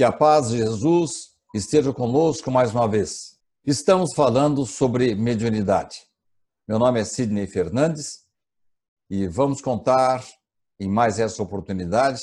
Que a paz de Jesus esteja conosco mais uma vez. Estamos falando sobre mediunidade. Meu nome é Sidney Fernandes e vamos contar em mais essa oportunidade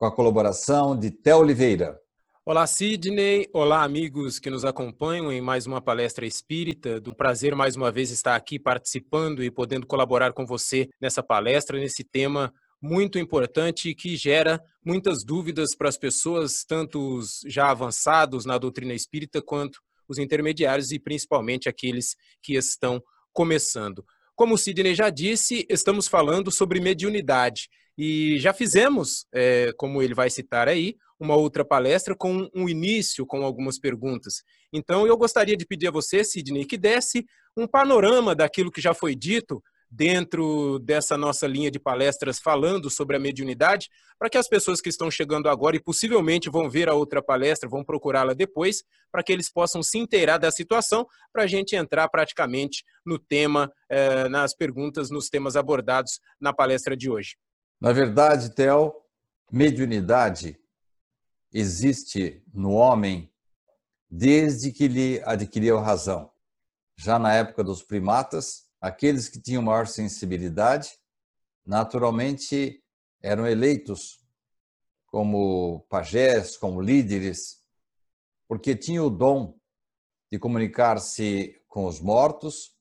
com a colaboração de Té Oliveira. Olá, Sidney. Olá, amigos que nos acompanham em mais uma palestra espírita. Do prazer mais uma vez estar aqui participando e podendo colaborar com você nessa palestra, nesse tema muito importante que gera muitas dúvidas para as pessoas, tanto os já avançados na doutrina espírita quanto os intermediários e principalmente aqueles que estão começando. Como o Sidney já disse, estamos falando sobre mediunidade e já fizemos, é, como ele vai citar aí, uma outra palestra com um início, com algumas perguntas. Então, eu gostaria de pedir a você, Sidney, que desse um panorama daquilo que já foi dito dentro dessa nossa linha de palestras falando sobre a mediunidade, para que as pessoas que estão chegando agora e possivelmente vão ver a outra palestra, vão procurá-la depois, para que eles possam se inteirar da situação, para a gente entrar praticamente no tema, eh, nas perguntas, nos temas abordados na palestra de hoje. Na verdade, Theo, mediunidade existe no homem desde que ele adquiriu razão. Já na época dos primatas, aqueles que tinham maior sensibilidade, naturalmente eram eleitos como pajés, como líderes, porque tinham o dom de comunicar-se com os mortos,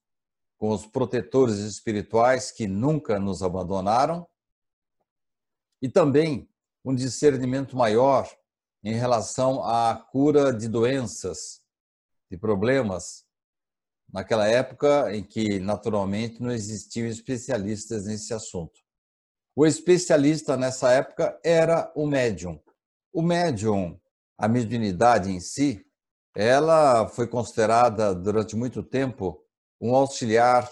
com os protetores espirituais que nunca nos abandonaram, e também um discernimento maior em relação à cura de doenças, de problemas naquela época em que, naturalmente, não existiam especialistas nesse assunto. O especialista nessa época era o médium. O médium, a mediunidade em si, ela foi considerada durante muito tempo um auxiliar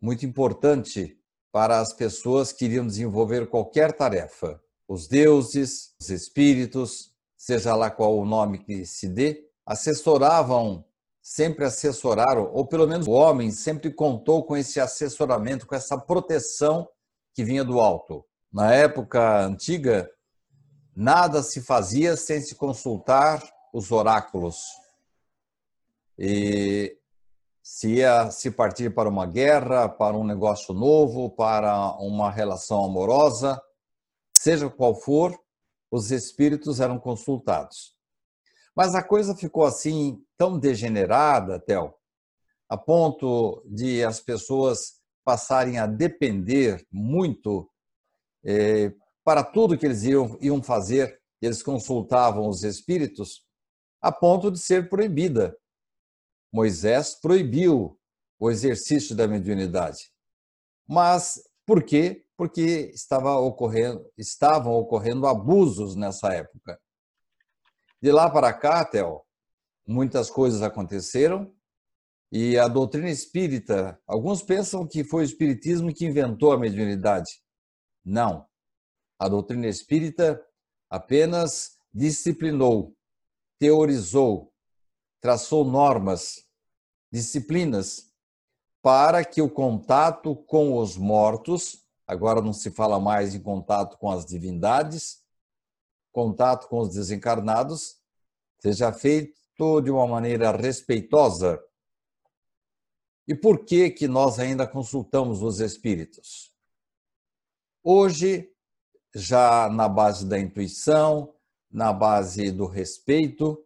muito importante para as pessoas que iriam desenvolver qualquer tarefa. Os deuses, os espíritos, seja lá qual o nome que se dê, assessoravam sempre assessoraram, ou pelo menos o homem sempre contou com esse assessoramento, com essa proteção que vinha do alto. Na época antiga, nada se fazia sem se consultar os oráculos. E se ia se partir para uma guerra, para um negócio novo, para uma relação amorosa, seja qual for, os espíritos eram consultados. Mas a coisa ficou assim tão degenerada, Theo, a ponto de as pessoas passarem a depender muito eh, para tudo que eles iam, iam fazer, eles consultavam os espíritos, a ponto de ser proibida. Moisés proibiu o exercício da mediunidade. Mas por quê? Porque estava ocorrendo, estavam ocorrendo abusos nessa época. De lá para cá, Theo, muitas coisas aconteceram e a doutrina espírita, alguns pensam que foi o espiritismo que inventou a mediunidade. Não. A doutrina espírita apenas disciplinou, teorizou, traçou normas, disciplinas para que o contato com os mortos, agora não se fala mais em contato com as divindades, contato com os desencarnados seja feito de uma maneira respeitosa. E por que que nós ainda consultamos os espíritos? Hoje, já na base da intuição, na base do respeito,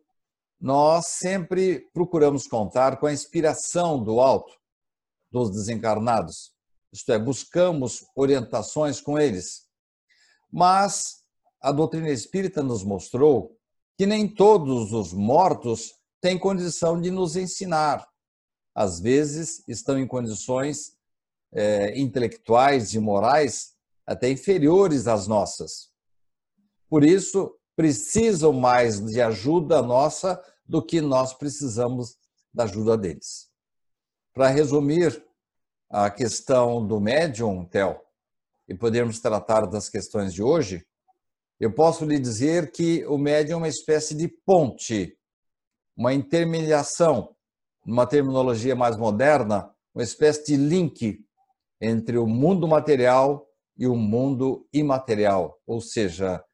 nós sempre procuramos contar com a inspiração do alto, dos desencarnados. Isto é, buscamos orientações com eles. Mas a doutrina espírita nos mostrou que nem todos os mortos têm condição de nos ensinar. Às vezes estão em condições é, intelectuais e morais até inferiores às nossas. Por isso, precisam mais de ajuda nossa do que nós precisamos da ajuda deles. Para resumir a questão do médium, Theo, e podermos tratar das questões de hoje, eu posso lhe dizer que o médium é uma espécie de ponte, uma intermediação, numa terminologia mais moderna, uma espécie de link entre o mundo material e o mundo imaterial, ou seja,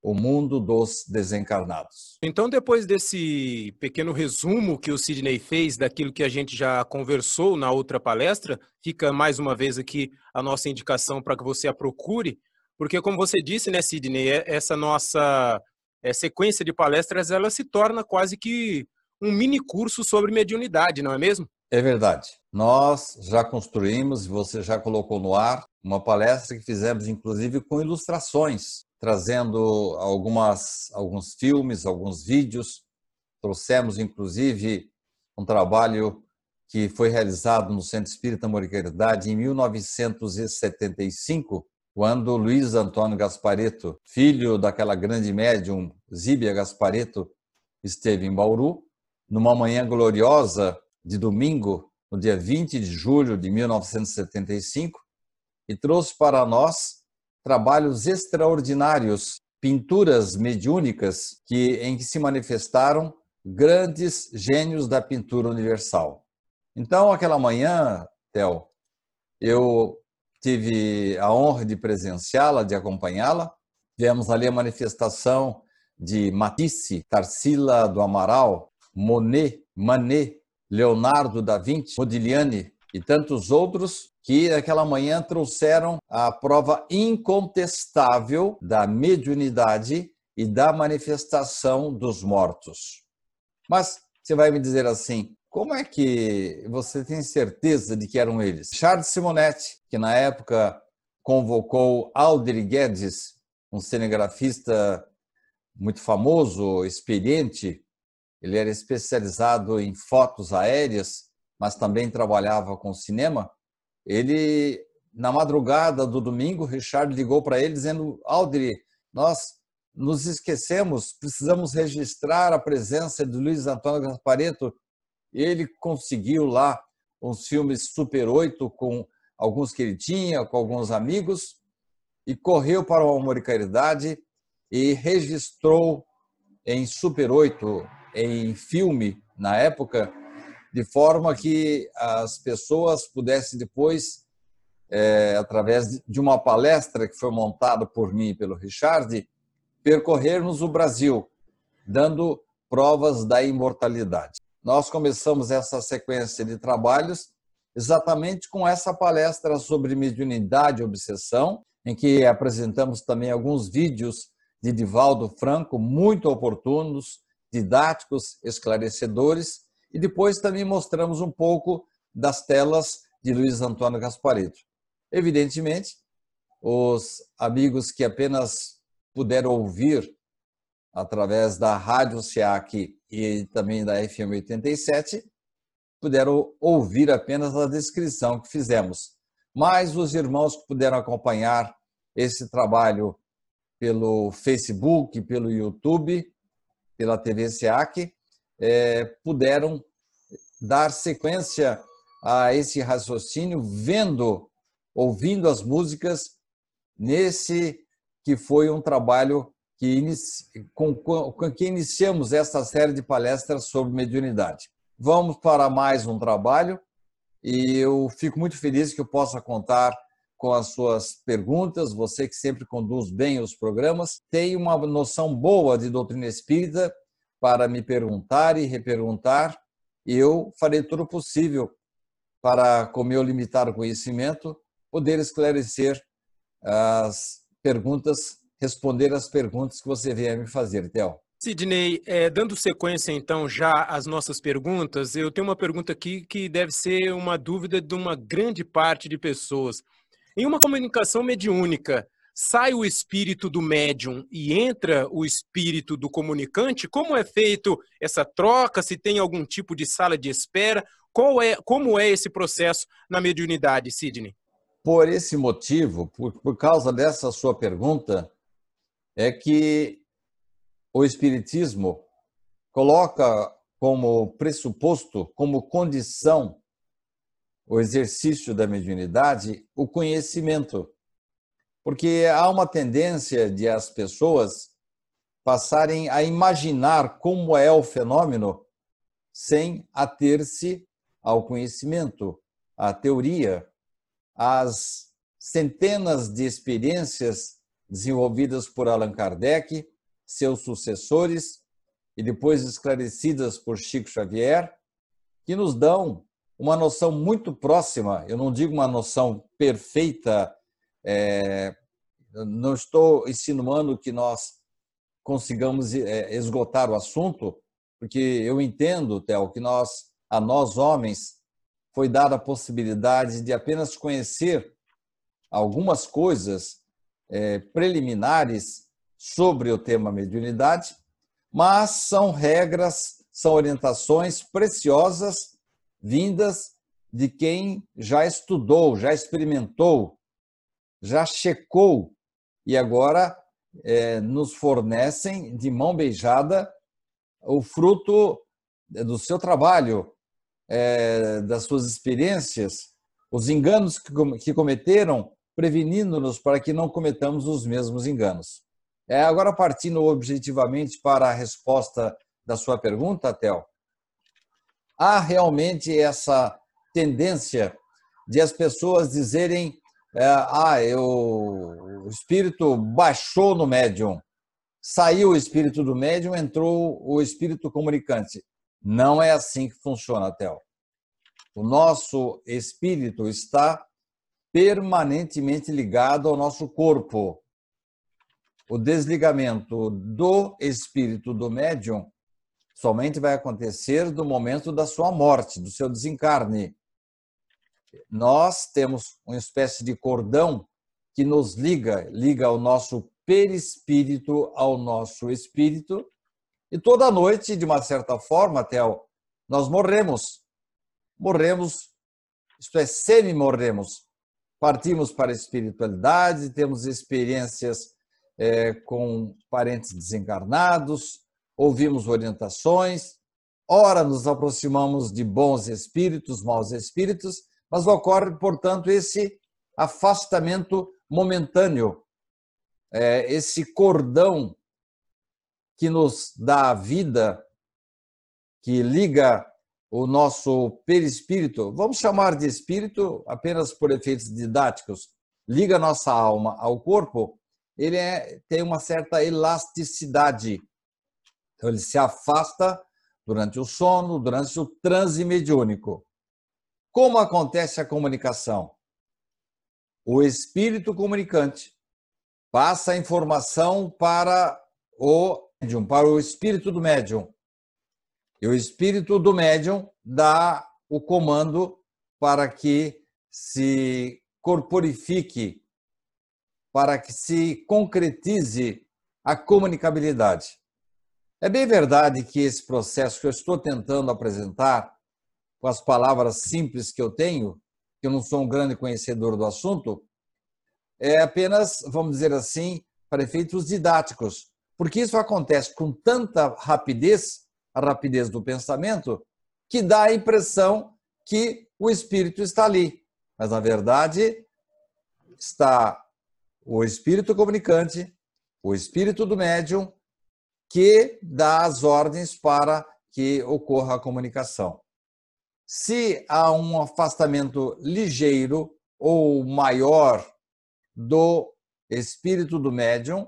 o mundo dos desencarnados. Então, depois desse pequeno resumo que o Sidney fez daquilo que a gente já conversou na outra palestra, fica mais uma vez aqui a nossa indicação para que você a procure, porque como você disse, né, Sidney, é, essa nossa é, sequência de palestras ela se torna quase que um mini curso sobre mediunidade, não é mesmo? É verdade. Nós já construímos, você já colocou no ar, uma palestra que fizemos inclusive com ilustrações trazendo algumas, alguns filmes, alguns vídeos. Trouxemos, inclusive, um trabalho que foi realizado no Centro Espírita Amor e Caridade em 1975, quando Luiz Antônio Gaspareto, filho daquela grande médium Zíbia Gaspareto, esteve em Bauru, numa manhã gloriosa de domingo, no dia 20 de julho de 1975, e trouxe para nós trabalhos extraordinários, pinturas mediúnicas que, em que se manifestaram grandes gênios da pintura universal. Então, aquela manhã, Theo, eu tive a honra de presenciá-la, de acompanhá-la. Tivemos ali a manifestação de Matisse, Tarsila do Amaral, Monet, Manet, Leonardo da Vinci, Modigliani e tantos outros que naquela manhã trouxeram a prova incontestável da mediunidade e da manifestação dos mortos. Mas você vai me dizer assim, como é que você tem certeza de que eram eles? Charles Simonetti, que na época convocou Alder Guedes, um cinegrafista muito famoso, experiente, ele era especializado em fotos aéreas, mas também trabalhava com cinema. Ele, na madrugada do domingo, Richard ligou para ele dizendo: Aldri, nós nos esquecemos, precisamos registrar a presença de Luiz Antônio Gaspareto. Ele conseguiu lá uns filmes Super 8 com alguns que ele tinha, com alguns amigos, e correu para o Amor e Caridade e registrou em Super 8, em filme, na época, de forma que as pessoas pudessem depois, é, através de uma palestra que foi montada por mim e pelo Richard, percorrermos o Brasil, dando provas da imortalidade. Nós começamos essa sequência de trabalhos exatamente com essa palestra sobre mediunidade e obsessão, em que apresentamos também alguns vídeos de Divaldo Franco, muito oportunos, didáticos, esclarecedores, e depois também mostramos um pouco das telas de Luiz Antônio Gaspareto. Evidentemente, os amigos que apenas puderam ouvir através da Rádio SEAC e também da FM 87, puderam ouvir apenas a descrição que fizemos. Mas os irmãos que puderam acompanhar esse trabalho pelo Facebook, pelo YouTube, pela TV SEAC, é, puderam dar sequência a esse raciocínio, vendo, ouvindo as músicas nesse que foi um trabalho que inici... com, que iniciamos esta série de palestras sobre mediunidade. Vamos para mais um trabalho e eu fico muito feliz que eu possa contar com as suas perguntas. Você que sempre conduz bem os programas, tem uma noção boa de doutrina espírita para me perguntar e reperguntar, e eu farei tudo o possível para, com meu limitado conhecimento, poder esclarecer as perguntas, responder as perguntas que você vier me fazer, Theo. Sidney, é, dando sequência então já às nossas perguntas, eu tenho uma pergunta aqui que deve ser uma dúvida de uma grande parte de pessoas. Em uma comunicação mediúnica, sai o espírito do médium e entra o espírito do comunicante? Como é feito essa troca? Se tem algum tipo de sala de espera? Qual é, como é esse processo na mediunidade, Sidney? Por esse motivo, por, por causa dessa sua pergunta, é que o Espiritismo coloca como pressuposto, como condição, o exercício da mediunidade, o conhecimento. Porque há uma tendência de as pessoas passarem a imaginar como é o fenômeno sem ater-se ao conhecimento, à teoria, às centenas de experiências desenvolvidas por Allan Kardec, seus sucessores e depois esclarecidas por Chico Xavier, que nos dão uma noção muito próxima, eu não digo uma noção perfeita, é, não estou insinuando que nós consigamos é, esgotar o assunto, porque eu entendo, Theo, que nós, a nós homens, foi dada a possibilidade de apenas conhecer algumas coisas é, preliminares sobre o tema mediunidade, mas são regras, são orientações preciosas vindas de quem já estudou, já experimentou, já checou e agora é, nos fornecem de mão beijada o fruto do seu trabalho, é, das suas experiências, os enganos que cometeram, prevenindo-nos para que não cometamos os mesmos enganos. É, agora, partindo objetivamente para a resposta da sua pergunta, Tel, há realmente essa tendência de as pessoas dizerem: é, ah, eu, o espírito baixou no médium, saiu o espírito do médium, entrou o espírito comunicante. Não é assim que funciona, Theo. O nosso espírito está permanentemente ligado ao nosso corpo. O desligamento do espírito do médium somente vai acontecer do momento da sua morte, do seu desencarne. Nós temos uma espécie de cordão que nos liga, liga o nosso perispírito ao nosso espírito. E toda noite, de uma certa forma, Theo, nós morremos. Morremos, isto é, semi-morremos. Partimos para a espiritualidade, temos experiências é, com parentes desencarnados, ouvimos orientações, ora nos aproximamos de bons espíritos, maus espíritos, mas ocorre, portanto, esse afastamento momentâneo é, esse cordão que nos dá a vida, que liga o nosso perispírito, vamos chamar de espírito apenas por efeitos didáticos, liga nossa alma ao corpo, ele é, tem uma certa elasticidade. Então, ele se afasta durante o sono, durante o transe mediúnico. Como acontece a comunicação? O espírito comunicante passa a informação para o médium, para o espírito do médium. E o espírito do médium dá o comando para que se corporifique, para que se concretize a comunicabilidade. É bem verdade que esse processo que eu estou tentando apresentar, com as palavras simples que eu tenho, que eu não sou um grande conhecedor do assunto, é apenas, vamos dizer assim, para efeitos didáticos, porque isso acontece com tanta rapidez, a rapidez do pensamento, que dá a impressão que o espírito está ali. Mas, na verdade, está o espírito comunicante, o espírito do médium, que dá as ordens para que ocorra a comunicação. Se há um afastamento ligeiro ou maior do espírito do médium,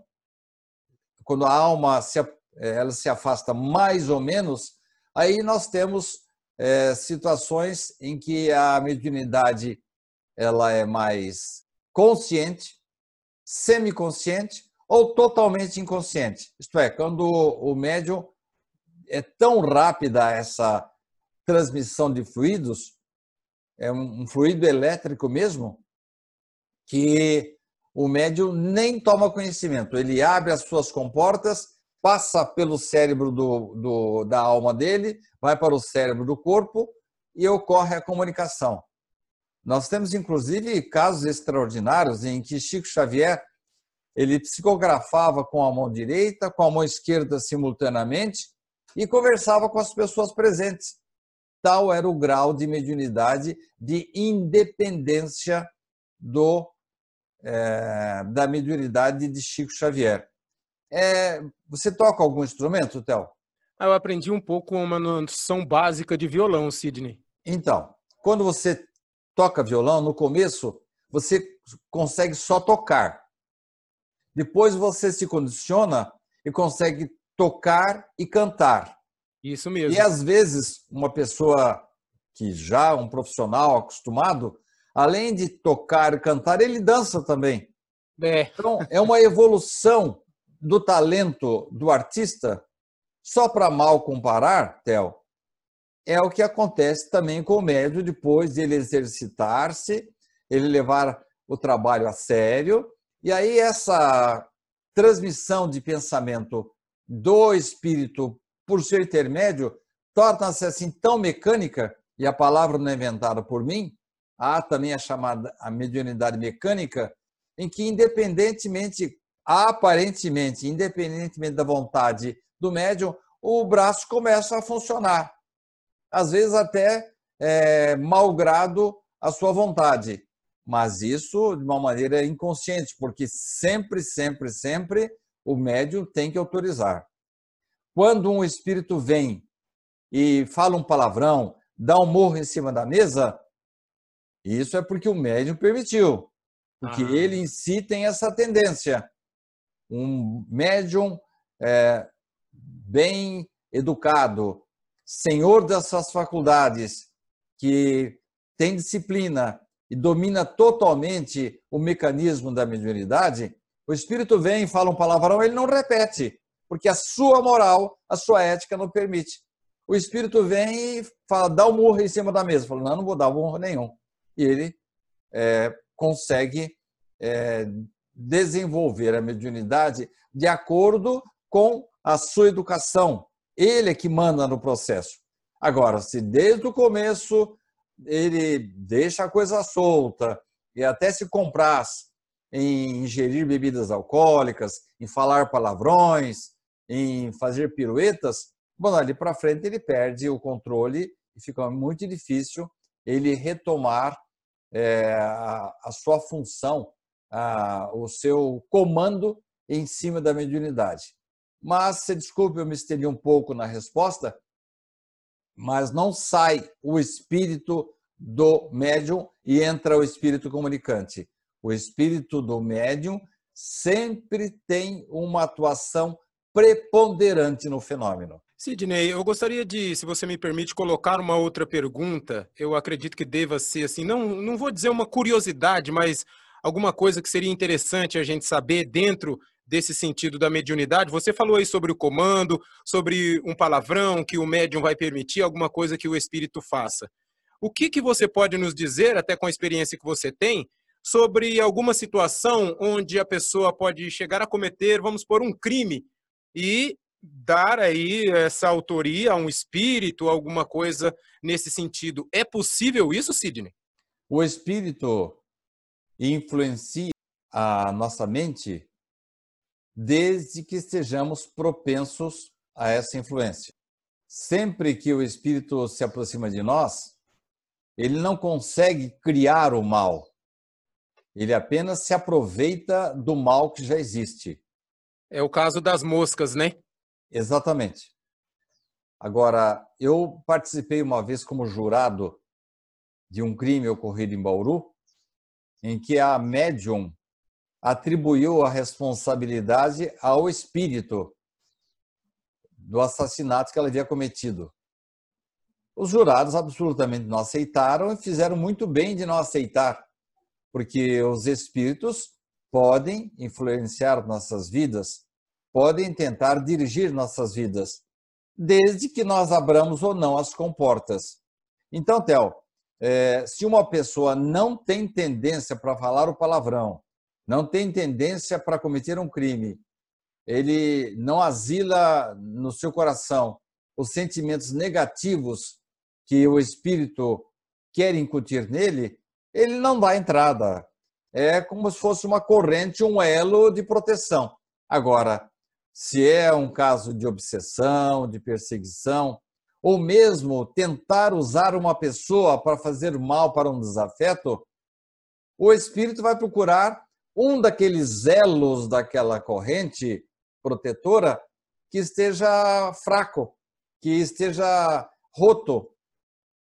quando a alma se, ela se afasta mais ou menos, aí nós temos é, situações em que a mediunidade ela é mais consciente, semiconsciente ou totalmente inconsciente. Isto é, quando o médium é tão rápida essa transmissão de fluidos, é um fluido elétrico mesmo, que o médium nem toma conhecimento. Ele abre as suas comportas, passa pelo cérebro do, do, da alma dele, vai para o cérebro do corpo e ocorre a comunicação. Nós temos, inclusive, casos extraordinários em que Chico Xavier ele psicografava com a mão direita, com a mão esquerda simultaneamente e conversava com as pessoas presentes. Tal era o grau de mediunidade, de independência do é, da mediunidade de Chico Xavier. É, você toca algum instrumento, Théo? Ah, eu aprendi um pouco uma noção básica de violão, Sidney. Então, quando você toca violão, no começo você consegue só tocar. Depois você se condiciona e consegue tocar e cantar. Isso mesmo. E às vezes, uma pessoa que já um profissional acostumado, além de tocar e cantar, ele dança também. É. Então, é uma evolução do talento do artista. Só para mal comparar, Theo, é o que acontece também com o médio depois de ele exercitar-se, ele levar o trabalho a sério, e aí essa transmissão de pensamento do espírito por ser intermédio torna-se assim tão mecânica, e a palavra não é inventada por mim, há também a chamada a mediunidade mecânica, em que independentemente, aparentemente, independentemente da vontade do médium, o braço começa a funcionar. Às vezes até é, malgrado a sua vontade. Mas isso de uma maneira inconsciente, porque sempre, sempre, sempre o médium tem que autorizar. Quando um espírito vem e fala um palavrão, dá um morro em cima da mesa, isso é porque o médium permitiu. Porque ah. ele em si tem essa tendência. Um médium é, bem educado, senhor das suas faculdades, que tem disciplina e domina totalmente o mecanismo da mediunidade, o espírito vem e fala um palavrão, ele não repete, porque a sua moral, a sua ética não permite. O espírito vem e fala, dá um murro em cima da mesa. Fala, não, não vou dar murro nenhum. E ele é, consegue é, desenvolver a mediunidade de acordo com a sua educação. Ele é que manda no processo. Agora, se desde o começo ele deixa a coisa solta e até se compraz em ingerir bebidas alcoólicas, em falar palavrões, em fazer piruetas, bom, ali para frente ele perde o controle e fica muito difícil ele retomar é, a, a, sua função, o seu comando em cima da mediunidade. Mas, se desculpe, eu me estendi um pouco na resposta, mas não sai o espírito do médium e entra o espírito comunicante. O espírito do médium sempre tem uma atuação preponderante no fenômeno. Sidney, eu gostaria de, se você me permite, colocar uma outra pergunta. Eu acredito que deva ser assim, não, não vou dizer uma curiosidade, mas alguma coisa que seria interessante a gente saber dentro desse sentido da mediunidade. Você falou aí sobre o comando, sobre um palavrão que o médium vai permitir, alguma coisa que o espírito faça. O que, que você pode nos dizer, até com a experiência que você tem, sobre alguma situação onde a pessoa pode chegar a cometer, vamos por um crime e dar aí essa autoria a um espírito, alguma coisa nesse sentido. É possível isso, Sidney? O espírito influencia a nossa mente desde que estejamos propensos a essa influência. Sempre que o espírito se aproxima de nós, ele não consegue criar o mal. Ele apenas se aproveita do mal que já existe. É o caso das moscas, né? Exatamente. Agora, eu participei uma vez como jurado de um crime ocorrido em Bauru, em que a médium atribuiu a responsabilidade ao espírito do assassinato que ela havia cometido. Os jurados absolutamente não aceitaram e fizeram muito bem de não aceitar, porque os espíritos podem influenciar nossas vidas, podem tentar dirigir nossas vidas, desde que nós abramos ou não as comportas. Então, Theo, é, se uma pessoa não tem tendência para falar o palavrão, não tem tendência para cometer um crime, ele não asila no seu coração os sentimentos negativos que o espírito quer incutir nele, ele não dá entrada é como se fosse uma corrente, um elo de proteção. Agora, se é um caso de obsessão, de perseguição, ou mesmo tentar usar uma pessoa para fazer mal para um desafeto, o espírito vai procurar um daqueles elos daquela corrente protetora que esteja fraco, que esteja roto.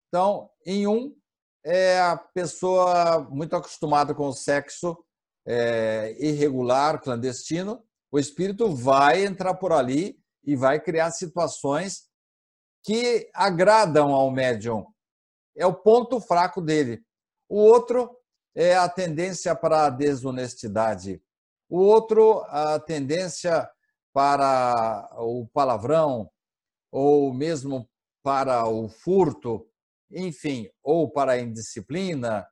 Então, em um, é a pessoa muito acostumada com o sexo é, irregular, clandestino, O espírito vai entrar por ali e vai criar situações que agradam ao médium. É o ponto fraco dele. O outro é a tendência para a desonestidade. O outro, a tendência para o palavrão, ou mesmo para o furto, enfim, ou para a indisciplina,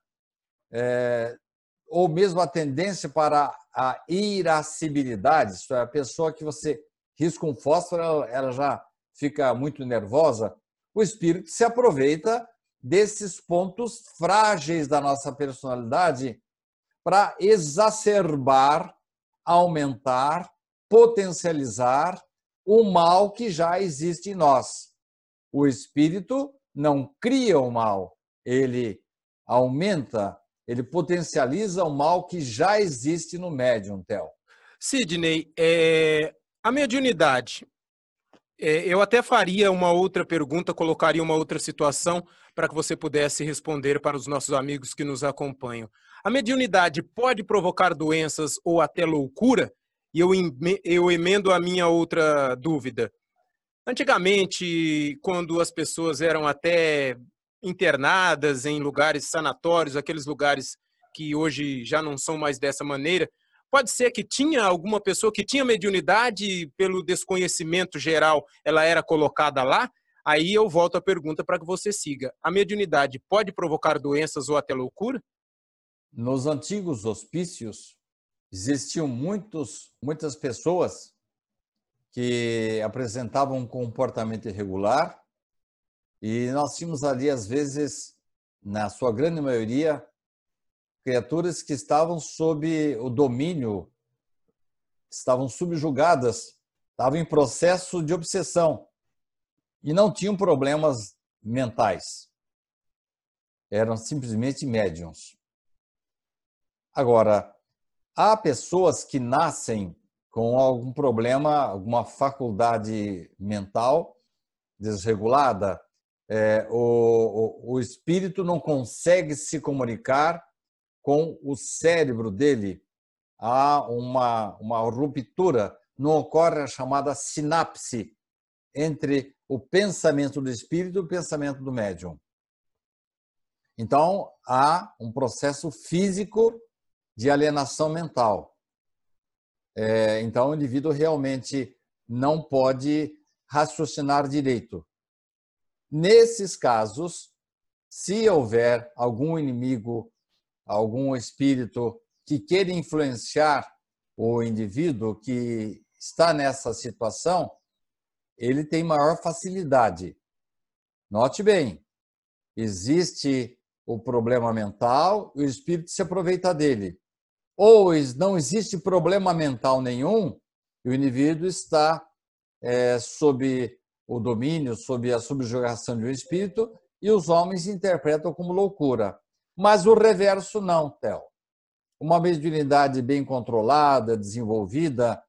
é, ou mesmo a tendência para a irascibilidade, isso é, a pessoa que você risca um fósforo, ela já fica muito nervosa. O espírito se aproveita desses pontos frágeis da nossa personalidade para exacerbar, aumentar, potencializar o mal que já existe em nós. O espírito não cria o mal, ele aumenta, ele potencializa o mal que já existe no médium, Theo. Sidney, é, a mediunidade, eu até faria uma outra pergunta, colocaria uma outra situação para que você pudesse responder para os nossos amigos que nos acompanham. A mediunidade pode provocar doenças ou até loucura? E eu, eu emendo a minha outra dúvida. Antigamente, quando as pessoas eram até internadas em lugares sanatórios, aqueles lugares que hoje já não são mais dessa maneira, pode ser que tinha alguma pessoa que tinha mediunidade pelo desconhecimento geral, ela era colocada lá? Aí eu volto à pergunta para que você siga. A mediunidade pode provocar doenças ou até loucura? Nos antigos hospícios, existiam muitos, muitas pessoas que apresentavam um comportamento irregular e nós tínhamos ali, às vezes, na sua grande maioria, criaturas que estavam sob o domínio, estavam subjugadas, estavam em processo de obsessão e não tinham problemas mentais. Eram simplesmente médiums. Agora, há pessoas que nascem com algum problema, alguma faculdade mental desregulada, é, o, o, o espírito não consegue se comunicar com o cérebro dele. Há uma, uma ruptura, não ocorre a chamada sinapse entre o pensamento do espírito e o pensamento do médium. Então, há um processo físico de alienação mental. É, então, o indivíduo realmente não pode raciocinar direito. Nesses casos, se houver algum inimigo, algum espírito que queira influenciar o indivíduo que está nessa situação, ele tem maior facilidade. Note bem, existe o problema mental, o espírito se aproveita dele ou não existe problema mental nenhum e o indivíduo está é, sob o domínio, sob a subjugação de um espírito e os homens interpretam como loucura. Mas o reverso não, Theo. Uma mediunidade bem controlada, desenvolvida,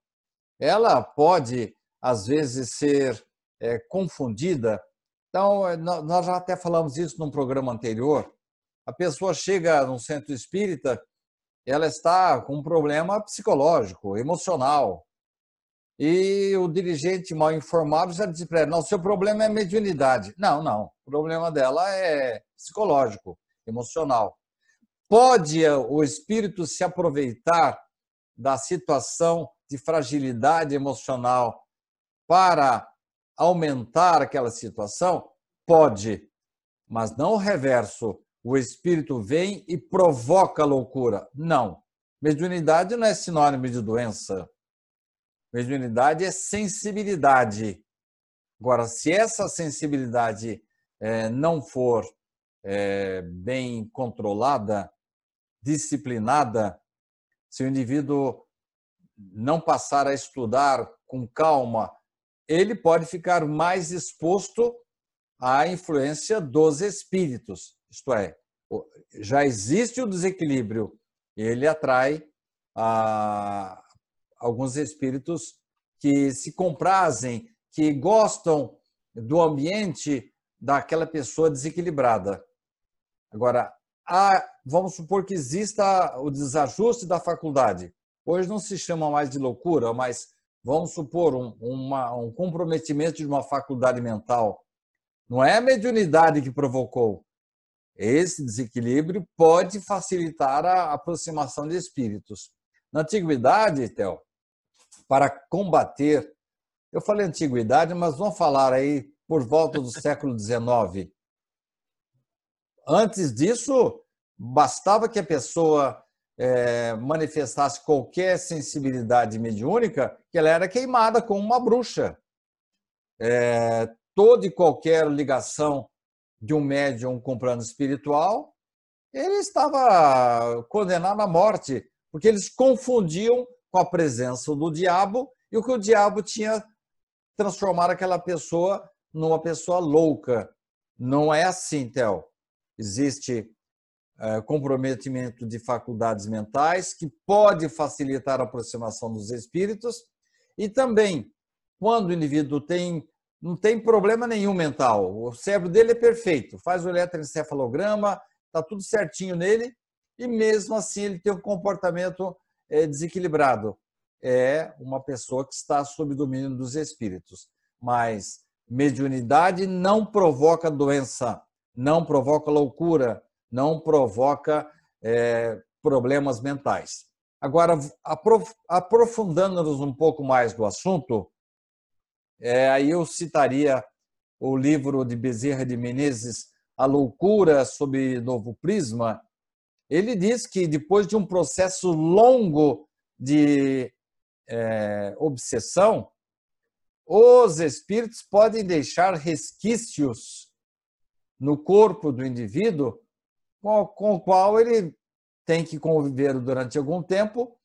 ela pode, às vezes, ser é, confundida. Então, nós já até falamos isso num programa anterior. A pessoa chega num centro espírita ela está com um problema psicológico, emocional. E o dirigente mal informado já disse para ela: não, seu problema é mediunidade. Não, não. O problema dela é psicológico, emocional. Pode o espírito se aproveitar da situação de fragilidade emocional para aumentar aquela situação? Pode, mas não o reverso o espírito vem e provoca loucura. Não. Mediunidade não é sinônimo de doença. Mediunidade é sensibilidade. Agora, se essa sensibilidade é, não for é, bem controlada, disciplinada, se o indivíduo não passar a estudar com calma, ele pode ficar mais exposto à influência dos espíritos. Isto é, já existe o desequilíbrio, ele atrai a, alguns espíritos que se comprazem, que gostam do ambiente daquela pessoa desequilibrada. Agora, há, vamos supor que exista o desajuste da faculdade. hoje não se chama mais de loucura, mas vamos supor um, uma, um comprometimento de uma faculdade mental. Não é a mediunidade que provocou. Esse desequilíbrio pode facilitar a aproximação de espíritos. Na antiguidade, Theo, para combater, eu falei antiguidade, mas vamos falar aí por volta do século XIX. Antes disso, bastava que a pessoa é, manifestasse qualquer sensibilidade mediúnica, que ela era queimada como uma bruxa. É, toda e qualquer ligação de um médium com plano espiritual, ele estava condenado à morte, porque eles confundiam com a presença do diabo e o que o diabo tinha transformado aquela pessoa numa pessoa louca. Não é assim, Theo. Existe é, comprometimento de faculdades mentais que pode facilitar a aproximação dos espíritos e também quando o indivíduo tem não tem problema nenhum mental, o cérebro dele é perfeito, faz o eletroencefalograma, está tudo certinho nele e mesmo assim ele tem um comportamento é, desequilibrado. É uma pessoa que está sob domínio dos espíritos. Mas mediunidade não provoca doença, não provoca loucura, não provoca é, problemas mentais. Agora, aprofundando-nos um pouco mais do assunto, é, aí eu citaria o livro de Bezerra de Menezes, A Loucura sob Novo Prisma. Ele diz que depois de um processo longo de é, obsessão, os espíritos podem deixar resquícios no corpo do indivíduo com, o qual ele tem que conviver durante algum tempo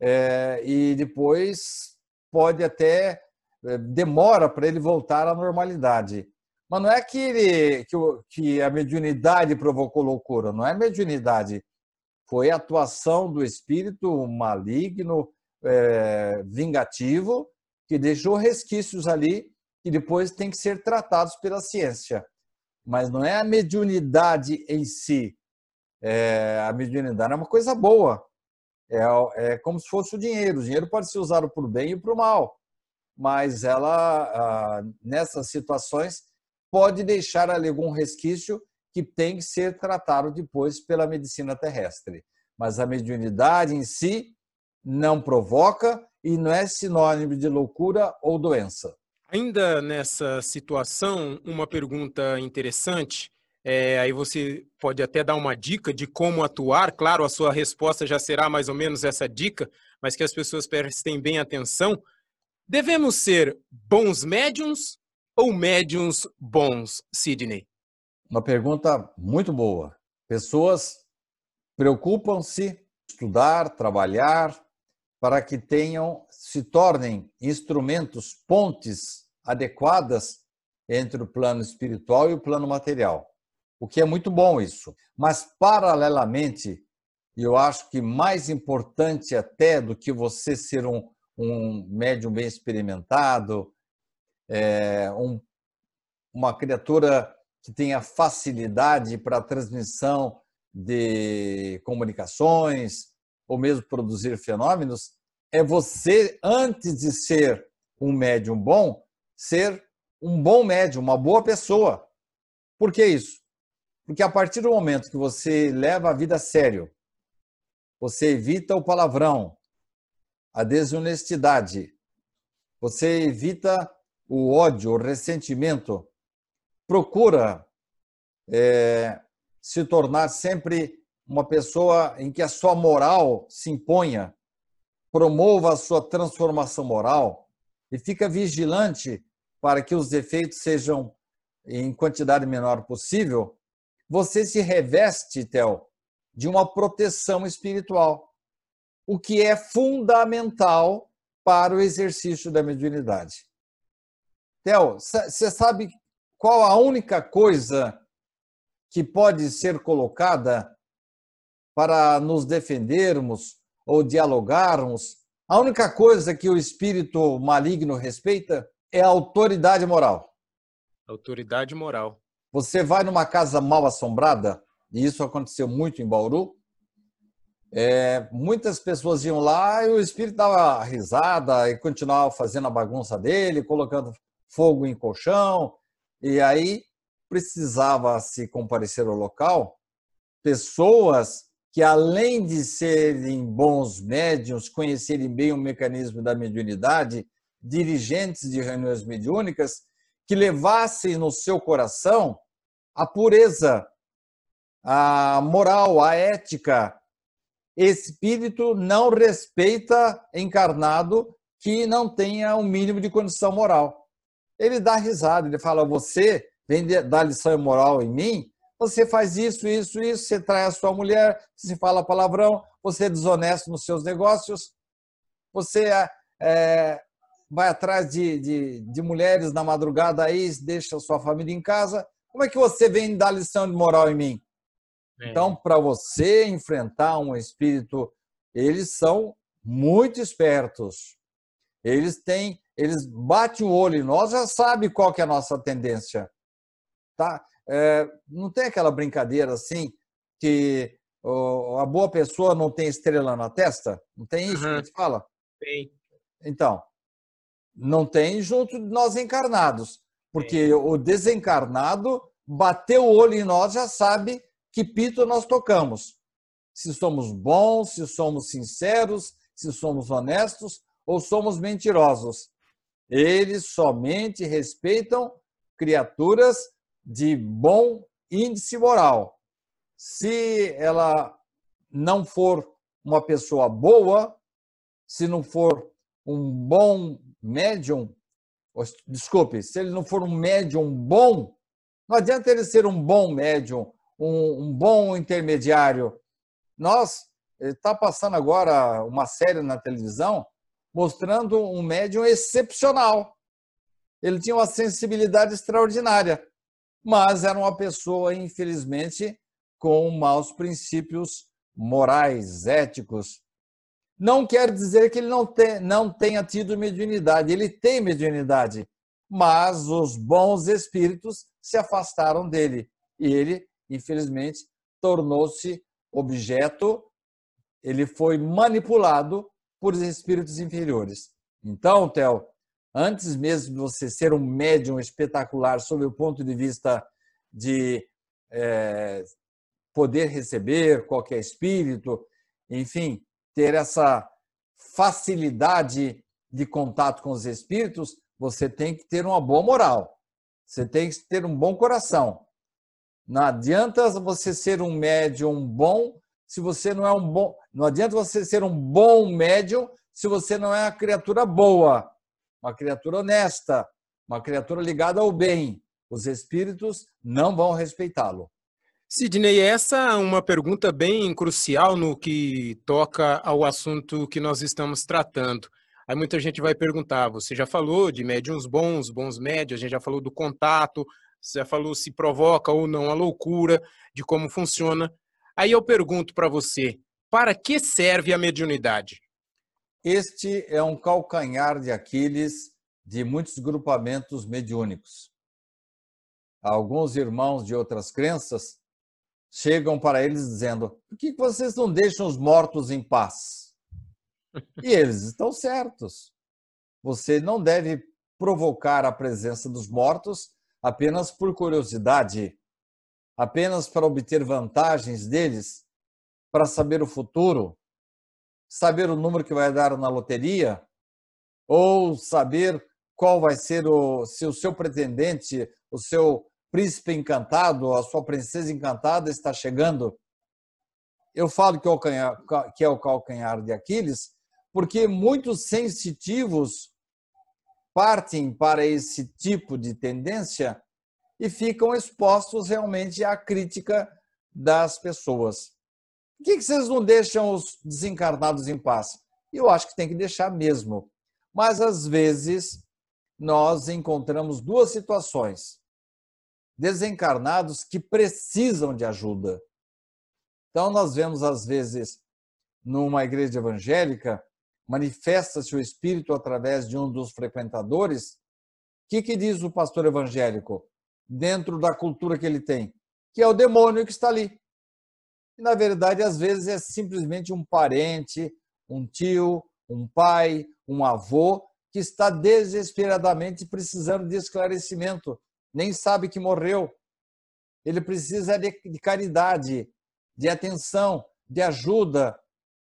é, e depois pode até é, demora para ele voltar à normalidade. Mas não é que, ele, que, que a mediunidade provocou loucura, não é mediunidade. Foi a atuação do espírito maligno, é, vingativo, que deixou resquícios ali que depois tem que ser tratados pela ciência. Mas não é a mediunidade em si. É, a mediunidade é uma coisa boa. É, é como se fosse o dinheiro. O dinheiro pode ser usado para o bem e para o mal. Mas ela, nessas situações, pode deixar ali algum resquício que tem que ser tratado depois pela medicina terrestre. Mas a mediunidade em si não provoca e não é sinônimo de loucura ou doença. Ainda nessa situação, uma pergunta interessante. É, aí você pode até dar uma dica de como atuar. Claro, a sua resposta já será mais ou menos essa dica, mas que as pessoas prestem bem atenção. Devemos ser bons médiums ou médiums bons, Sidney? Uma pergunta muito boa. Pessoas preocupam-se estudar, trabalhar, para que tenham, se tornem instrumentos, pontes adequadas entre o plano espiritual e o plano material. O que é muito bom isso. Mas, paralelamente, eu acho que mais importante até do que você ser um, um médium bem experimentado, é, um, uma criatura que tenha facilidade para a transmissão de comunicações, ou mesmo produzir fenômenos, é você, antes de ser um médium bom, ser um bom médium, uma boa pessoa. Por que isso? Porque a partir do momento que você leva a vida a sério, você evita o palavrão, a desonestidade, você evita o ódio, o ressentimento, procura é, se tornar sempre uma pessoa em que a sua moral se imponha, promova a sua transformação moral e fica vigilante para que os defeitos sejam em quantidade menor possível, você se reveste, Theo, de uma proteção espiritual, o que é fundamental para o exercício da mediunidade. Theo, você sabe qual a única coisa que pode ser colocada para nos defendermos ou dialogarmos, a única coisa que o espírito maligno respeita é a autoridade moral. Autoridade moral. Você vai numa casa mal assombrada, e isso aconteceu muito em Bauru, é, muitas pessoas iam lá e o espírito dava risada e continuava fazendo a bagunça dele, colocando fogo em colchão, e aí precisava se comparecer ao local pessoas que, além de serem bons médiums, conhecerem bem o mecanismo da mediunidade, dirigentes de reuniões mediúnicas, que levassem no seu coração a pureza, a moral, a ética. Espírito não respeita encarnado que não tenha um mínimo de condição moral. Ele dá risada, ele fala: Você vem dar lição moral em mim? Você faz isso, isso, isso, você trai a sua mulher, você fala palavrão, você é desonesto nos seus negócios, você é, é vai atrás de, de, de, mulheres na madrugada aí, deixa a sua família em casa. Como é que você vem dar lição de moral em mim? É. Então, para você enfrentar um espírito, eles são muito espertos. Eles têm, eles batem o olho em nós, já sabe qual que é a nossa tendência. Tá? É, não tem aquela brincadeira assim que a boa pessoa não tem estrela na testa? Não tem isso uhum. que a gente fala? Tem. Então, não tem junto de nós encarnados, porque o desencarnado bateu o olho em nós já sabe que pito nós tocamos. Se somos bons, se somos sinceros, se somos honestos ou somos mentirosos. Eles somente respeitam criaturas de bom índice moral. Se ela não for uma pessoa boa, se não for um bom médium, desculpe, se ele não for um médium bom, não adianta ele ser um bom médium, um, um bom intermediário. Nós está passando agora uma série na televisão mostrando um médium excepcional. Ele tinha uma sensibilidade extraordinária mas era uma pessoa, infelizmente, com maus princípios morais, éticos. Não quer dizer que ele não, te, não tenha tido mediunidade, ele tem mediunidade, mas os bons espíritos se afastaram dele e ele, infelizmente, tornou-se objeto, ele foi manipulado por espíritos inferiores. Então, Theo, antes mesmo de você ser um médium espetacular sob o ponto de vista de é, poder receber qualquer espírito, enfim, ter essa facilidade de contato com os espíritos, você tem que ter uma boa moral, você tem que ter um bom coração. Não adianta você ser um médium bom se você não é um bom. Não adianta você ser um bom médium se você não é uma criatura boa uma criatura honesta, uma criatura ligada ao bem. Os espíritos não vão respeitá-lo. Sidney, essa é uma pergunta bem crucial no que toca ao assunto que nós estamos tratando. Aí muita gente vai perguntar: você já falou de médiums bons, bons médios, a gente já falou do contato, você já falou se provoca ou não a loucura, de como funciona. Aí eu pergunto para você: para que serve a mediunidade? Este é um calcanhar de Aquiles de muitos grupamentos mediúnicos. Alguns irmãos de outras crenças chegam para eles dizendo: por que vocês não deixam os mortos em paz? E eles estão certos. Você não deve provocar a presença dos mortos apenas por curiosidade, apenas para obter vantagens deles, para saber o futuro, saber o número que vai dar na loteria, ou saber qual vai ser o, se o seu pretendente, o seu príncipe encantado, a sua princesa encantada está chegando. Eu falo que é, que é o calcanhar de Aquiles, porque muitos sensitivos partem para esse tipo de tendência e ficam expostos realmente à crítica das pessoas. Por que vocês não deixam os desencarnados em paz? Eu acho que tem que deixar mesmo. Mas, às vezes, nós encontramos duas situações. Desencarnados que precisam de ajuda. Então, nós vemos, às vezes, numa igreja evangélica, manifesta-se o Espírito através de um dos frequentadores. O que, que diz o pastor evangélico? Dentro da cultura que ele tem, que é o demônio que está ali. E, na verdade, às vezes é simplesmente um parente, um tio, um pai, um avô que está desesperadamente precisando de esclarecimento, nem sabe que morreu. Ele precisa de, de caridade, de atenção, de ajuda,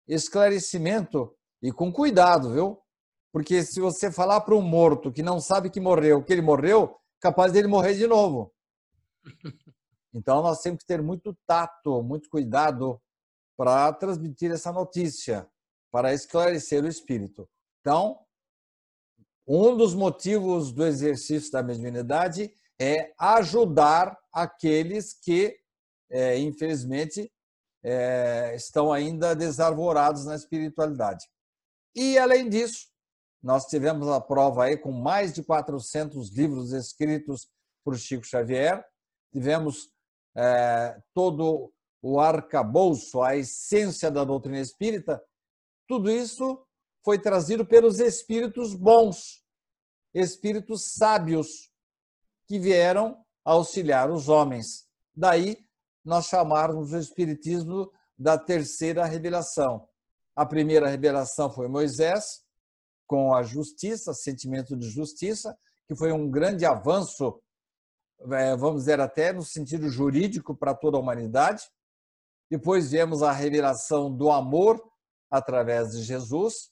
esclarecimento e com cuidado, viu? Porque se você falar para um morto que não sabe que morreu, que ele morreu, capaz dele morrer de novo. Então nós temos que ter muito tato, muito cuidado para transmitir essa notícia, para esclarecer o espírito. Então, um dos motivos do exercício da mediunidade é ajudar aqueles que, é, infelizmente, é, estão ainda desarvorados na espiritualidade. E, além disso, nós tivemos a prova aí com mais de 400 livros escritos por Chico Xavier, tivemos é, todo o arcabouço, a essência da doutrina espírita, tudo isso foi trazido pelos espíritos bons, espíritos sábios, que vieram auxiliar os homens. Daí nós chamarmos o Espiritismo da terceira revelação. A primeira revelação foi Moisés, com a justiça, sentimento de justiça, que foi um grande avanço, vamos dizer até no sentido jurídico para toda a humanidade. Depois viemos a revelação do amor através de Jesus.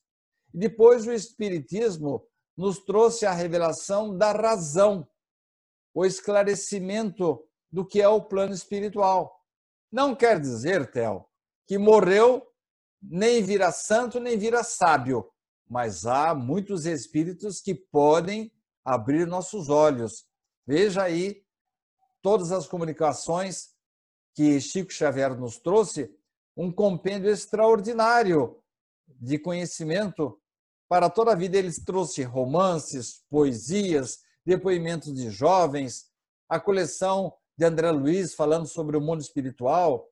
E depois o Espiritismo nos trouxe a revelação da razão, o esclarecimento do que é o plano espiritual. Não quer dizer, Theo, que morreu nem vira santo, nem vira sábio, mas há muitos espíritos que podem abrir nossos olhos. Veja aí todas as comunicações que Chico Xavier nos trouxe, um compêndio extraordinário de conhecimento para toda a vida. Ele trouxe romances, poesias, depoimentos de jovens, a coleção de André Luiz falando sobre o mundo espiritual,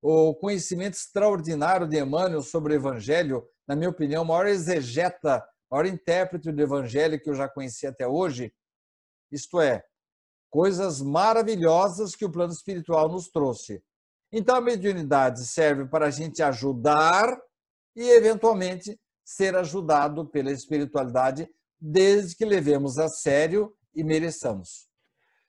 o conhecimento extraordinário de Emmanuel sobre o Evangelho, na minha opinião, o maior exegeta, o maior intérprete do Evangelho que eu já conheci até hoje. Isto é, coisas maravilhosas que o plano espiritual nos trouxe. Então, a mediunidade serve para a gente ajudar e, eventualmente, ser ajudado pela espiritualidade, desde que levemos a sério e mereçamos.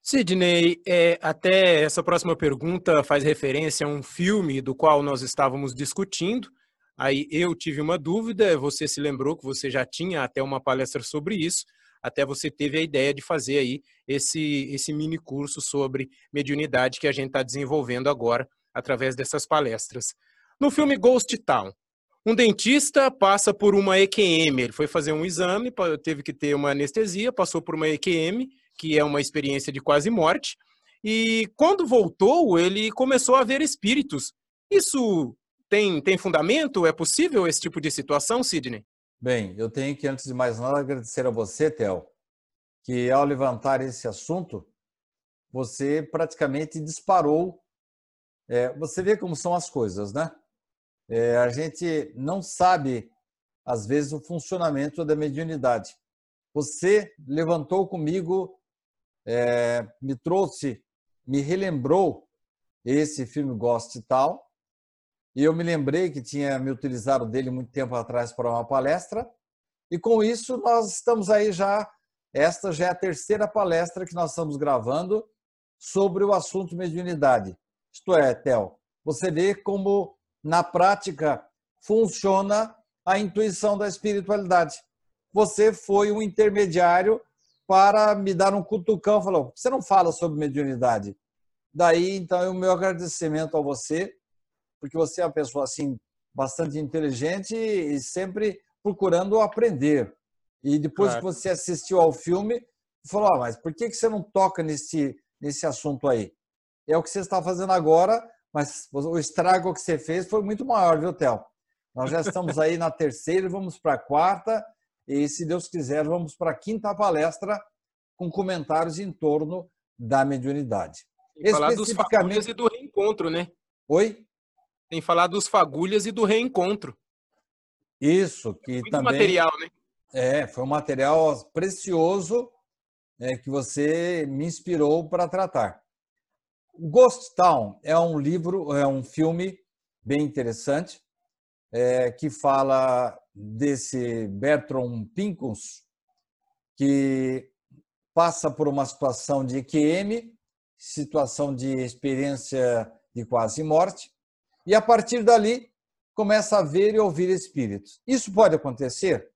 Sidney, é, até essa próxima pergunta faz referência a um filme do qual nós estávamos discutindo. Aí eu tive uma dúvida, você se lembrou que você já tinha até uma palestra sobre isso, até você teve a ideia de fazer aí esse, esse mini curso sobre mediunidade que a gente está desenvolvendo agora através dessas palestras. No filme Ghost Town, um dentista passa por uma EQM, ele foi fazer um exame, teve que ter uma anestesia, passou por uma EQM que é uma experiência de quase morte. E quando voltou, ele começou a ver espíritos. Isso tem, tem fundamento? É possível esse tipo de situação, Sidney? Bem, eu tenho que, antes de mais nada, agradecer a você, Theo, que ao levantar esse assunto, você praticamente disparou. É, você vê como são as coisas, né? É, a gente não sabe, às vezes, o funcionamento da mediunidade. Você levantou comigo é, me trouxe, me relembrou esse filme Ghost e tal, e eu me lembrei que tinha me utilizado dele muito tempo atrás para uma palestra, e com isso nós estamos aí já, esta já é a terceira palestra que nós estamos gravando sobre o assunto mediunidade. Isto é, Theo, você vê como na prática funciona a intuição da espiritualidade. Você foi um intermediário para me dar um cutucão, falou: "Você não fala sobre mediunidade?" Daí, então, o meu agradecimento a você, porque você é uma pessoa assim bastante inteligente e sempre procurando aprender. E depois claro. que você assistiu ao filme, falou: ah, mas por que você não toca nesse nesse assunto aí?" É o que você está fazendo agora, mas o estrago que você fez foi muito maior, viu, Theo? Nós já estamos aí na terceira, vamos para a quarta e, se Deus quiser, vamos para a quinta palestra com comentários em torno da mediunidade. Tem falar dos fagulhas e do reencontro, né? Oi? Tem falar dos fagulhas e do reencontro. Isso, que Muito também... material, né? É, foi um material precioso é, que você me inspirou para tratar. Ghost Town é um livro, é um filme bem interessante, é, que fala desse Bertram Pincus, que passa por uma situação de EQM, situação de experiência de quase morte, e a partir dali começa a ver e ouvir espíritos. Isso pode acontecer?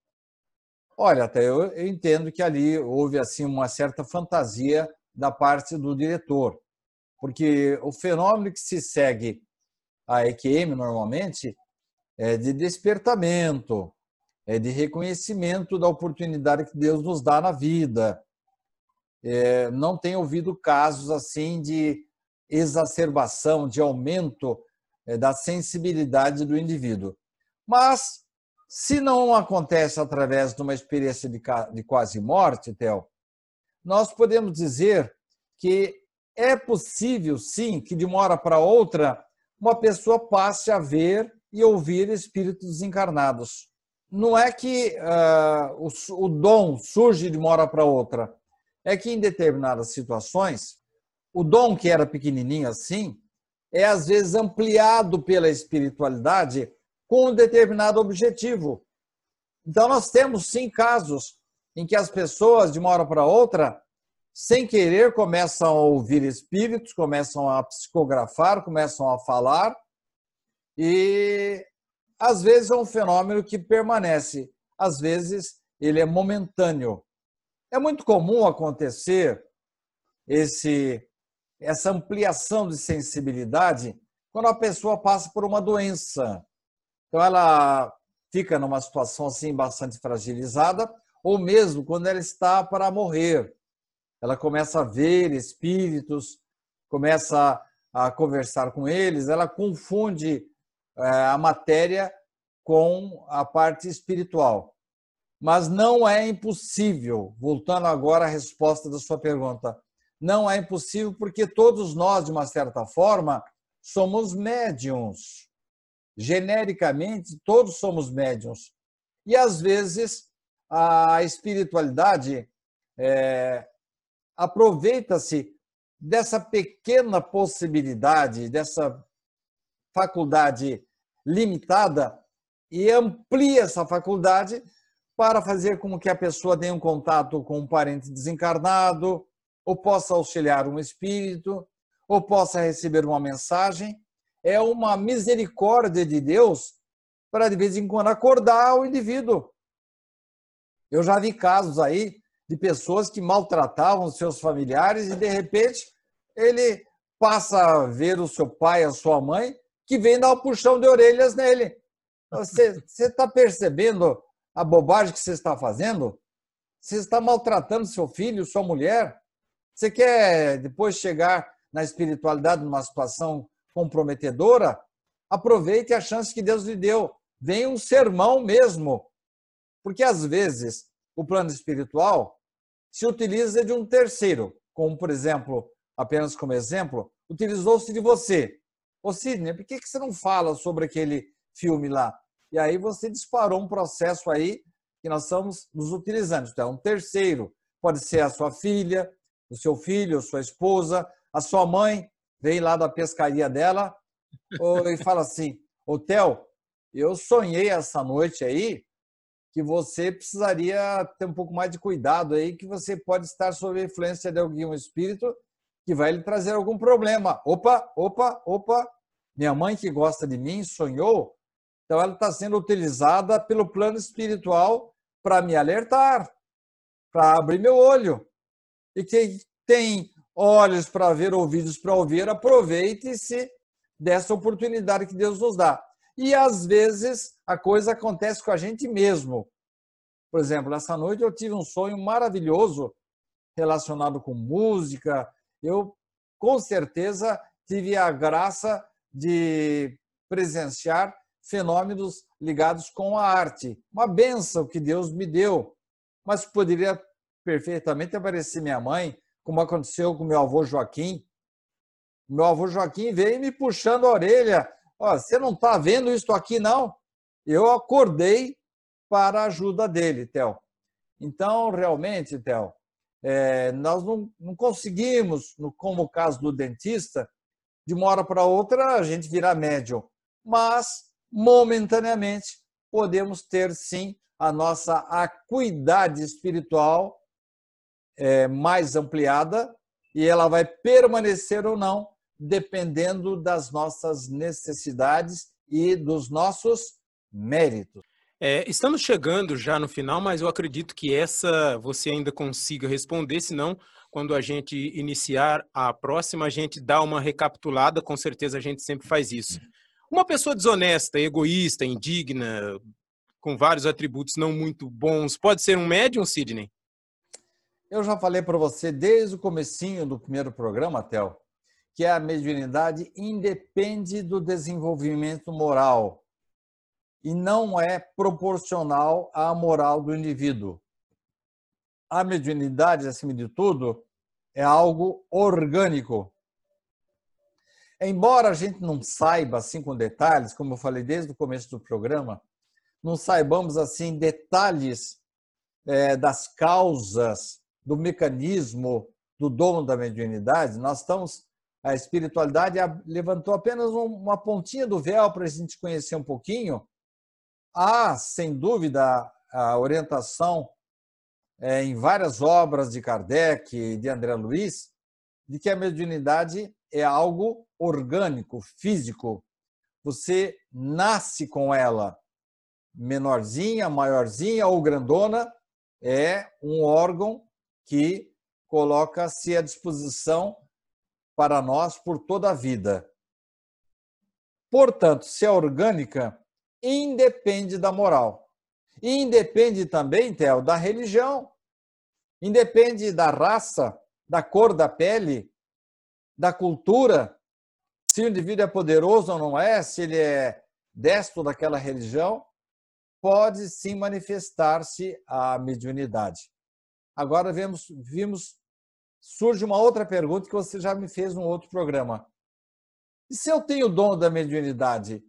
Olha, até eu, eu entendo que ali houve assim uma certa fantasia da parte do diretor, porque o fenômeno que se segue a EQM normalmente é de despertamento, é de reconhecimento da oportunidade que Deus nos dá na vida. É, não tenho ouvido casos assim de exacerbação, de aumento da sensibilidade do indivíduo. Mas, se não acontece através de uma experiência de, quase morte, Theo, nós podemos dizer que é possível, sim, que de uma hora para outra uma pessoa passe a ver e ouvir espíritos desencarnados. Não é que uh, o, o dom surge de uma hora para outra, é que em determinadas situações, o dom que era pequenininho assim, é às vezes ampliado pela espiritualidade com um determinado objetivo. Então, nós temos sim casos em que as pessoas, de uma hora para outra, sem querer, começam a ouvir espíritos, começam a psicografar, começam a falar, e às vezes é um fenômeno que permanece, às vezes ele é momentâneo. É muito comum acontecer esse essa ampliação de sensibilidade quando a pessoa passa por uma doença. Então ela fica numa situação assim bastante fragilizada, ou mesmo quando ela está para morrer ela começa a ver espíritos, começa a conversar com eles, ela confunde é, a matéria com a parte espiritual. Mas não é impossível, voltando agora à resposta da sua pergunta, não é impossível porque todos nós, de uma certa forma, somos médiums. Genericamente, todos somos médiums. E, às vezes, a espiritualidade é, aproveita-se dessa pequena possibilidade, dessa faculdade limitada e amplia essa faculdade para fazer com que a pessoa tenha um contato com um parente desencarnado, ou possa auxiliar um espírito, ou possa receber uma mensagem. É uma misericórdia de Deus para, de vez em quando, acordar o indivíduo. Eu já vi casos aí de pessoas que maltratavam seus familiares e, de repente, ele passa a ver o seu pai, a sua mãe, que vem dar um puxão de orelhas nele. Você está percebendo a bobagem que você está fazendo? Você está maltratando seu filho, sua mulher? Você quer depois chegar na espiritualidade numa situação comprometedora? Aproveite a chance que Deus lhe deu. Vem um sermão mesmo. Porque às vezes o plano espiritual se utiliza de um terceiro, como, por exemplo, apenas como exemplo, utilizou-se de você. Ô Sidney, por que você não fala sobre aquele filme lá? E aí você disparou um processo aí que nós estamos nos utilizando. Então, um terceiro pode ser a sua filha, o seu filho, sua esposa, a sua mãe, vem lá da pescaria dela e fala assim, ô eu sonhei essa noite aí que você precisaria ter um pouco mais de cuidado aí, que você pode estar sob a influência de algum espírito que vai lhe trazer algum problema. Opa, opa, opa, minha mãe que gosta de mim sonhou, então ela está sendo utilizada pelo plano espiritual para me alertar, para abrir meu olho. E quem tem olhos para ver, ouvidos para ouvir, aproveite-se dessa oportunidade que Deus nos dá. E às vezes a coisa acontece com a gente mesmo. Por exemplo, essa noite eu tive um sonho maravilhoso relacionado com música. Eu, com certeza, tive a graça de presenciar fenômenos ligados com a arte. Uma benção que Deus me deu, mas poderia perfeitamente aparecer minha mãe, como aconteceu com meu avô Joaquim. Meu avô Joaquim veio me puxando a orelha Ó, você não está vendo isso aqui, não? Eu acordei para a ajuda dele, Theo. Então, realmente, Theo, é, nós não, não conseguimos, no, como o caso do dentista, de uma hora para outra a gente virá médium, mas momentaneamente podemos ter sim a nossa acuidade espiritual é, mais ampliada e ela vai permanecer ou não dependendo das nossas necessidades e dos nossos méritos. É, estamos chegando já no final, mas eu acredito que essa você ainda consiga responder, senão, quando a gente iniciar a próxima, a gente dá uma recapitulada, com certeza a gente sempre faz isso. Uma pessoa desonesta, egoísta, indigna, com vários atributos não muito bons, pode ser um médium, Sidney? Eu já falei para você desde o comecinho do primeiro programa, Tel, que a mediunidade independe do desenvolvimento moral e não é proporcional à moral do indivíduo. A mediunidade, acima de tudo, é algo orgânico. Embora a gente não saiba assim com detalhes, como eu falei desde o começo do programa, não saibamos assim detalhes é, das causas, do mecanismo do dono da mediunidade, nós estamos a espiritualidade levantou apenas uma pontinha do véu para a gente conhecer um pouquinho Há, sem dúvida, a orientação é, em várias obras de Kardec e de André Luiz de que a mediunidade é algo orgânico, físico. Você nasce com ela, menorzinha, maiorzinha ou grandona, é um órgão que coloca-se à disposição para nós por toda a vida. Portanto, se é orgânica, independe da moral. E independe também, Theo, da religião. Independe da raça, da cor da pele, da cultura, se o indivíduo é poderoso ou não é, se ele é destro daquela religião, pode sim manifestar-se a mediunidade. Agora vemos, vimos, surge uma outra pergunta que você já me fez num outro programa. E se eu tenho o dom da mediunidade,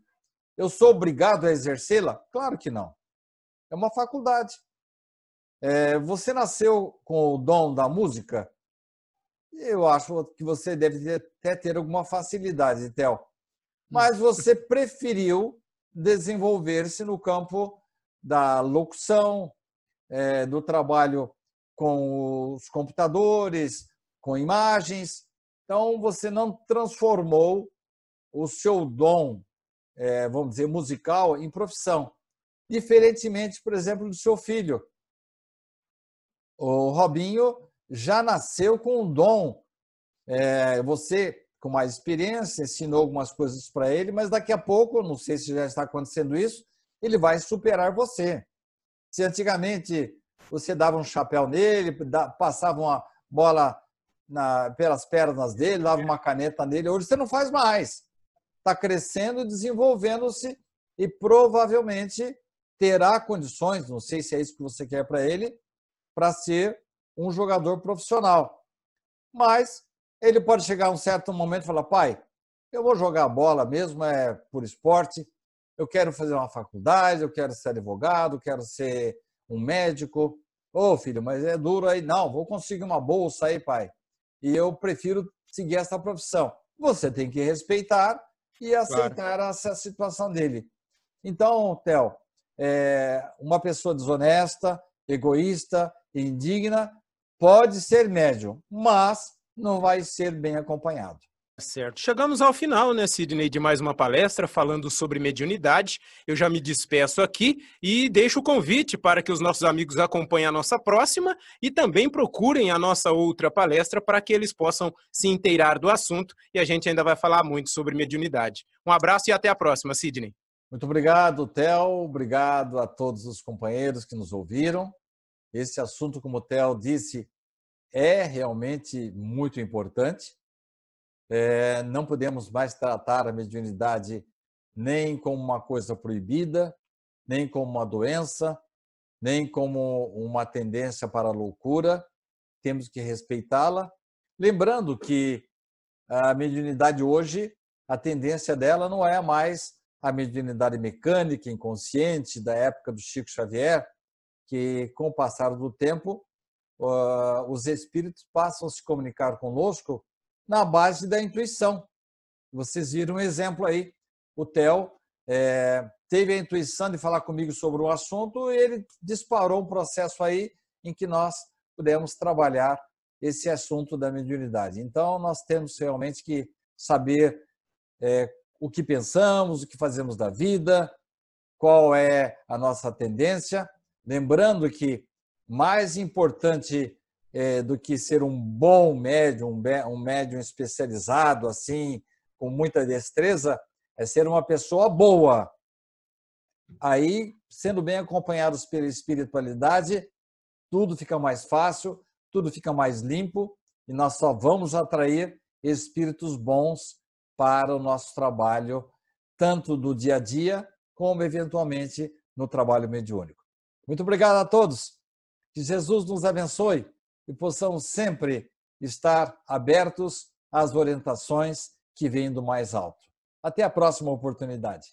eu sou obrigado a exercê-la? Claro que não. É uma faculdade. É, você nasceu com o dom da música? Eu acho que você deve até ter alguma facilidade, Theo. Mas você preferiu desenvolver-se no campo da locução, é, do trabalho com os computadores, com imagens. Então, você não transformou o seu dom é, vamos dizer, musical em profissão. Diferentemente, por exemplo, do seu filho. O Robinho já nasceu com um dom. É, você, com mais experiência, ensinou algumas coisas para ele, mas daqui a pouco, não sei se já está acontecendo isso, ele vai superar você. Se antigamente você dava um chapéu nele, passava uma bola na, pelas pernas dele, dava uma caneta nele, hoje você não faz mais. Está crescendo, desenvolvendo-se e provavelmente terá condições, não sei se é isso que você quer para ele, para ser um jogador profissional. Mas ele pode chegar a um certo momento e falar: pai, eu vou jogar bola mesmo, é por esporte, eu quero fazer uma faculdade, eu quero ser advogado, quero ser um médico. Ô oh, filho, mas é duro aí. Não, vou conseguir uma bolsa aí, pai. E eu prefiro seguir essa profissão. Você tem que respeitar e aceitar claro. essa situação dele. Então, Theo, é, uma pessoa desonesta, egoísta, indigna, pode ser médium, mas não vai ser bem acompanhado. Certo. Chegamos ao final, né, Sidney, de mais uma palestra falando sobre mediunidade. Eu já me despeço aqui e deixo o convite para que os nossos amigos acompanhem a nossa próxima e também procurem a nossa outra palestra para que eles possam se inteirar do assunto e a gente ainda vai falar muito sobre mediunidade. Um abraço e até a próxima, Sidney. Muito obrigado, Theo. Obrigado a todos os companheiros que nos ouviram. Esse assunto, como o Theo disse, é realmente muito importante é, não podemos mais tratar a mediunidade nem como uma coisa proibida, nem como uma doença, nem como uma tendência para a loucura. Temos que respeitá-la. Lembrando que a mediunidade hoje, a tendência dela não é mais a mediunidade mecânica, inconsciente, da época do Chico Xavier, que com o passar do tempo, os espíritos passam a se comunicar conosco na base da intuição. Vocês viram um exemplo aí. O Theo é, teve a intuição de falar comigo sobre o assunto e ele disparou um processo aí em que nós pudemos trabalhar esse assunto da mediunidade. Então, nós temos realmente que saber é, o que pensamos, o que fazemos da vida, qual é a nossa tendência. Lembrando que mais importante é, do que ser um bom médium, um médium especializado, assim, com muita destreza, é ser uma pessoa boa. Aí, sendo bem acompanhados pela espiritualidade, tudo fica mais fácil, tudo fica mais limpo e nós só vamos atrair espíritos bons para o nosso trabalho, tanto do dia a dia, como eventualmente no trabalho mediúnico. Muito obrigado a todos. Que Jesus nos abençoe e possamos sempre estar abertos às orientações que vêm do mais alto. Até a próxima oportunidade.